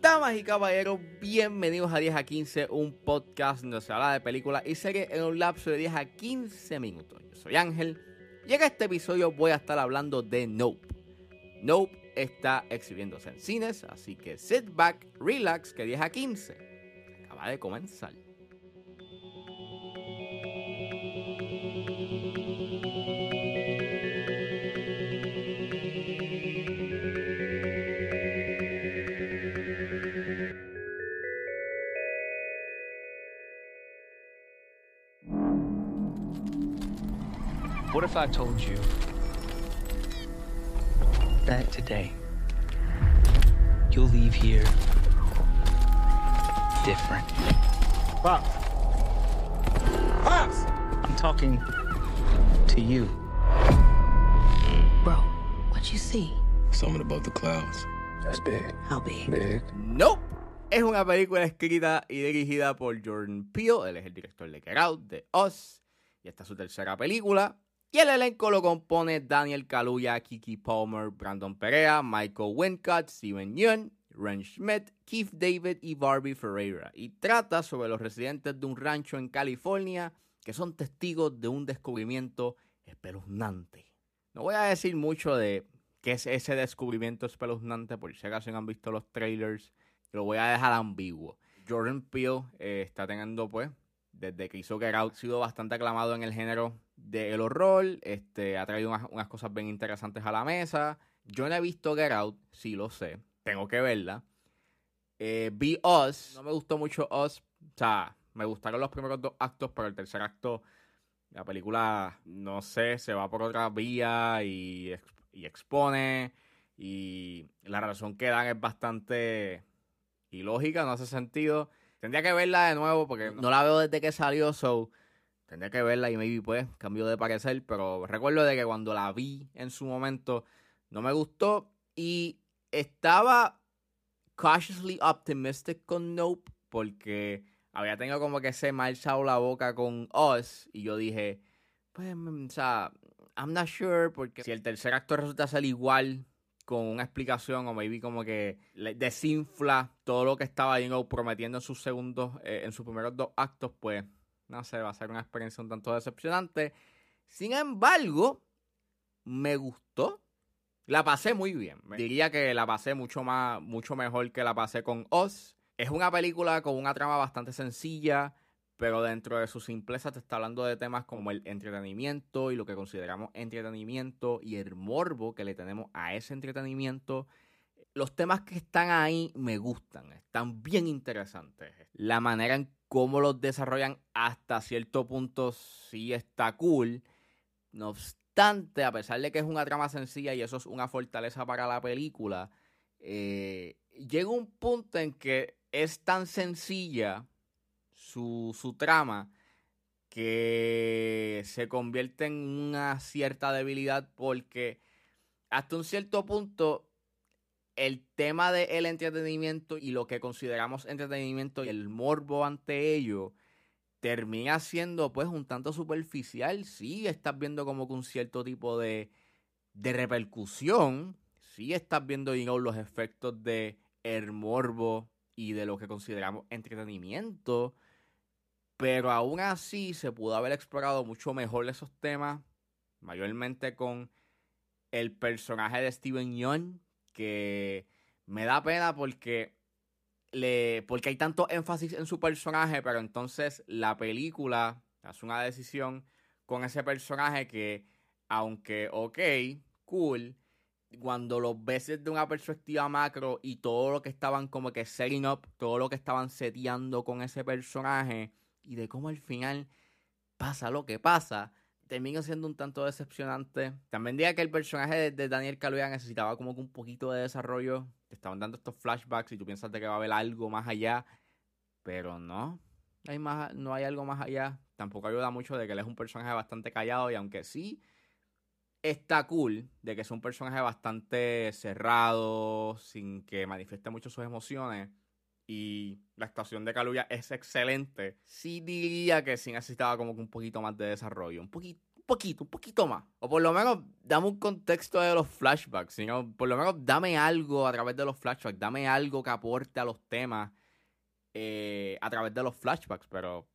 Damas y caballeros, bienvenidos a 10 a 15, un podcast donde se habla de películas y series en un lapso de 10 a 15 minutos. Yo soy Ángel y en este episodio voy a estar hablando de Nope. Nope está exhibiéndose en cines, así que sit back, relax, que 10 a 15 acaba de comenzar. What if I told you that today you'll leave here different? Pops. Pops! I'm talking to you. Bro, what you see? Something above the clouds. That's big. How big? Big. Nope. Es una película escrita y dirigida por Jordan Peele. Él es el director de Get Out, de Us. Y esta es su tercera película. Y el elenco lo compone Daniel Kaluuya, Kiki Palmer, Brandon Perea, Michael Wincott, Steven Yeun, Ren Schmidt, Keith David y Barbie Ferreira. Y trata sobre los residentes de un rancho en California que son testigos de un descubrimiento espeluznante. No voy a decir mucho de qué es ese descubrimiento espeluznante, por si acaso han visto los trailers, lo voy a dejar ambiguo. Jordan Peele eh, está teniendo, pues, desde que hizo Get Out, sido bastante aclamado en el género del horror, este, ha traído unas, cosas bien interesantes a la mesa. Yo no he visto Get Out, sí lo sé, tengo que verla. Eh, vi Us, no me gustó mucho Us, o sea, me gustaron los primeros dos actos, pero el tercer acto, la película, no sé, se va por otra vía y, y expone. Y la razón que dan es bastante ilógica, no hace sentido. Tendría que verla de nuevo porque no la veo desde que salió, so tendría que verla y maybe pues cambio de parecer, pero recuerdo de que cuando la vi en su momento no me gustó y estaba cautiously optimistic con Nope porque había tenido como que ese mal la boca con Us y yo dije, pues, mm, o sea, I'm not sure porque si el tercer acto resulta ser igual con una explicación o maybe como que desinfla todo lo que estaba Dino prometiendo en sus segundos, eh, en sus primeros dos actos, pues no sé, va a ser una experiencia un tanto decepcionante. Sin embargo, me gustó. La pasé muy bien. Diría que la pasé mucho más, mucho mejor que la pasé con Oz. Es una película con una trama bastante sencilla, pero dentro de su simpleza te está hablando de temas como el entretenimiento y lo que consideramos entretenimiento y el morbo que le tenemos a ese entretenimiento. Los temas que están ahí me gustan, están bien interesantes. La manera en cómo los desarrollan hasta cierto punto sí está cool. No obstante, a pesar de que es una trama sencilla y eso es una fortaleza para la película, eh, llega un punto en que es tan sencilla su, su trama que se convierte en una cierta debilidad porque hasta un cierto punto el tema del entretenimiento y lo que consideramos entretenimiento y el morbo ante ello termina siendo pues un tanto superficial. Sí, estás viendo como que un cierto tipo de, de repercusión. Sí, estás viendo digamos, los efectos de el morbo y de lo que consideramos entretenimiento. Pero aún así se pudo haber explorado mucho mejor esos temas. Mayormente con el personaje de Steven Yeun. Que me da pena porque le, porque hay tanto énfasis en su personaje, pero entonces la película hace una decisión con ese personaje que, aunque ok, cool, cuando lo ves desde una perspectiva macro y todo lo que estaban como que setting up, todo lo que estaban seteando con ese personaje y de cómo al final pasa lo que pasa, termina siendo un tanto decepcionante. También diría que el personaje de, Daniel Kaluuya necesitaba como que un poquito de desarrollo. Te estaban dando estos flashbacks y tú piensas de que va a haber algo más allá, pero no. Hay no hay algo más allá. Tampoco ayuda mucho de que él es un personaje bastante callado y aunque sí está cool de que es un personaje bastante cerrado, sin que manifieste mucho sus emociones y la actuación de Kaluuya es excelente, sí diría que sí necesitaba como que un poquito más de desarrollo, un, poquito, poquito, poquito más. O por lo menos dame un contexto de los flashbacks, sino por lo menos dame algo a través de los flashbacks, dame algo que aporte a los temas eh, a través de los flashbacks, pero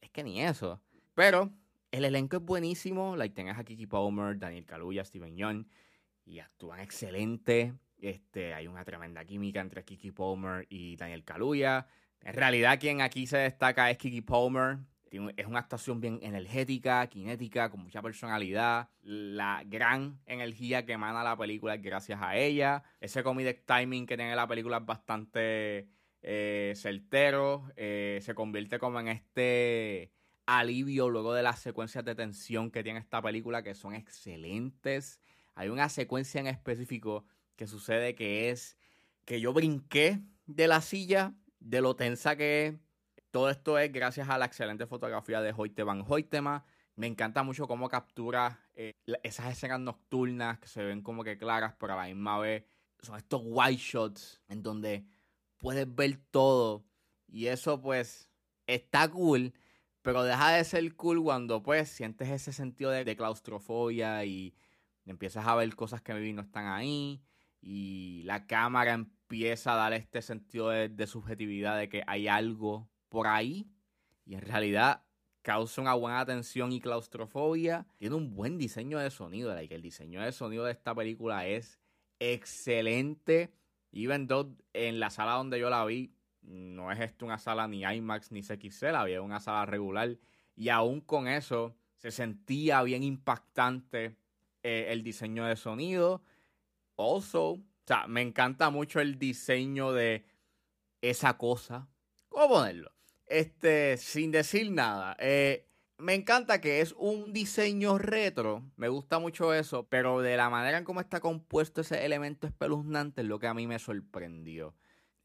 es que ni eso. Pero el elenco es buenísimo, like, tenés a Kiki Palmer, Daniel Kaluuya, Steven Young, y actúan excelente. Este, hay una tremenda química entre Kiki Palmer y Daniel Kaluuya. En realidad, quien aquí se destaca es Kiki Palmer. Es una actuación bien energética, cinética, con mucha personalidad. La gran energía que emana la película es gracias a ella. Ese comedic timing que tiene la película es bastante eh, certero. Eh, se convierte como en este alivio luego de las secuencias de tensión que tiene esta película, que son excelentes. Hay una secuencia en específico que sucede que es que yo brinqué de la silla, de lo tensa que es. Todo esto es gracias a la excelente fotografía de Hoyte Van Hoytema. Me encanta mucho cómo captura eh, esas escenas nocturnas que se ven como que claras, pero a la misma vez son estos white shots en donde puedes ver todo. Y eso pues está cool, pero deja de ser cool cuando pues sientes ese sentido de, claustrofobia y empiezas a ver cosas que no están ahí. Y la cámara empieza a dar este sentido de, subjetividad de que hay algo por ahí. Y en realidad causa una buena tensión y claustrofobia. Tiene un buen diseño de sonido. que el diseño de sonido de esta película es excelente. Even though en la sala donde yo la vi, no es esto una sala ni IMAX ni CXL, había una sala regular. Y aún con eso, se sentía bien impactante eh, el diseño de sonido. Also, o sea, me encanta mucho el diseño de esa cosa. ¿Cómo ponerlo? Este, sin decir nada. Eh, me encanta que es un diseño retro, me gusta mucho eso, pero de la manera en cómo está compuesto ese elemento espeluznante es lo que a mí me sorprendió.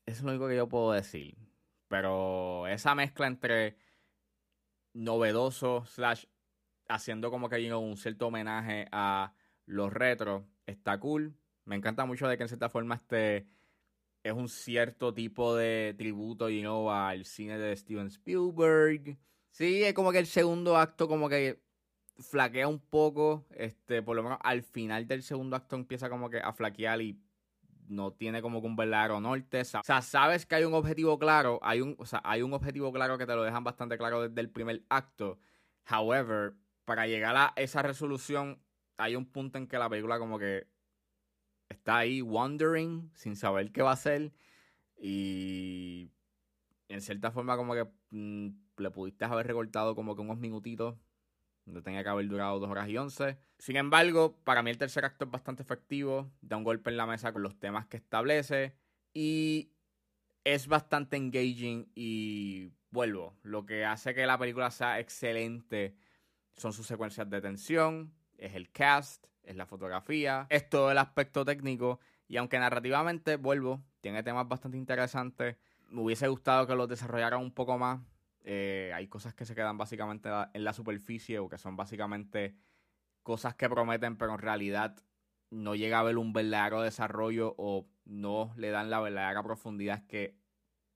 Es lo único que yo puedo decir. Pero esa mezcla entre novedoso slash haciendo como que hay un cierto homenaje a los retros está cool. Me encanta mucho de que en cierta forma este es un cierto tipo de tributo you know, al cine de Steven Spielberg Sí, es como que el segundo acto como que flaquea un poco, este, por lo menos al final del segundo acto empieza como que a flaquear y no tiene como que un verdadero norte. O sea, sabes que hay un objetivo claro, hay un, o sea, hay un objetivo claro que te lo dejan bastante claro desde el primer acto. However, para llegar a esa resolución, hay un punto en que la película como que está ahí wondering, sin saber qué va a hacer. Y en cierta forma como que mm, le pudiste haber recortado como que unos minutitos. No tenía que haber durado dos horas y once. Sin embargo, para mí el tercer acto es bastante efectivo. Da un golpe en la mesa con los temas que establece. Y es bastante engaging y vuelvo. Lo que hace que la película sea excelente son sus secuencias de tensión, es el cast, es la fotografía, es todo el aspecto técnico. Y aunque narrativamente, vuelvo, tiene temas bastante interesantes, me hubiese gustado que los desarrollaran un poco más. Eh, hay cosas que se quedan básicamente en la superficie o que son básicamente cosas que prometen, pero en realidad no llega a haber un verdadero desarrollo o no le dan la verdadera profundidad que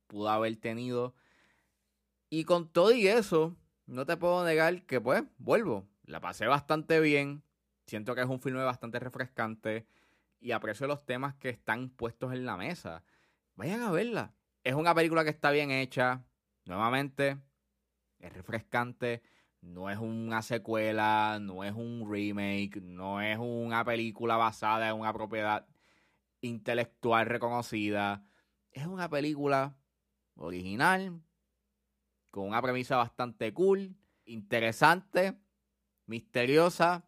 pudo haber tenido. Y con todo y eso, no te puedo negar que, pues, vuelvo. La pasé bastante bien. Siento que es un filme bastante refrescante. Y aprecio los temas que están puestos en la mesa. Vayan a verla. Es una película que está bien hecha. Nuevamente, es refrescante. No es una secuela, no es un remake, no es una película basada en una propiedad intelectual reconocida. Es una película original, con una premisa bastante cool, interesante, misteriosa,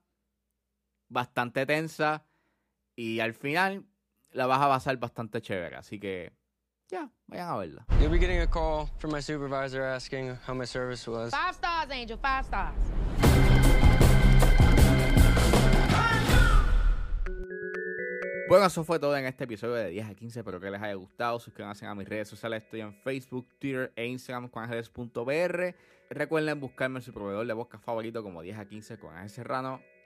bastante tensa y al final la vas a pasar bastante chévere. Así que ya, vayan a verla. You'll be getting a call from my supervisor asking how my service was. Five stars, Angel, five stars. Bueno, eso fue todo en este episodio de 10 a 15. Espero que les haya gustado. Suscríbanse a mis redes sociales. Estoy en Facebook, Twitter e Instagram con ángeles.br. Recuerden buscarme en su proveedor de bosca favorito como 10 a 15 con Ángel Serrano.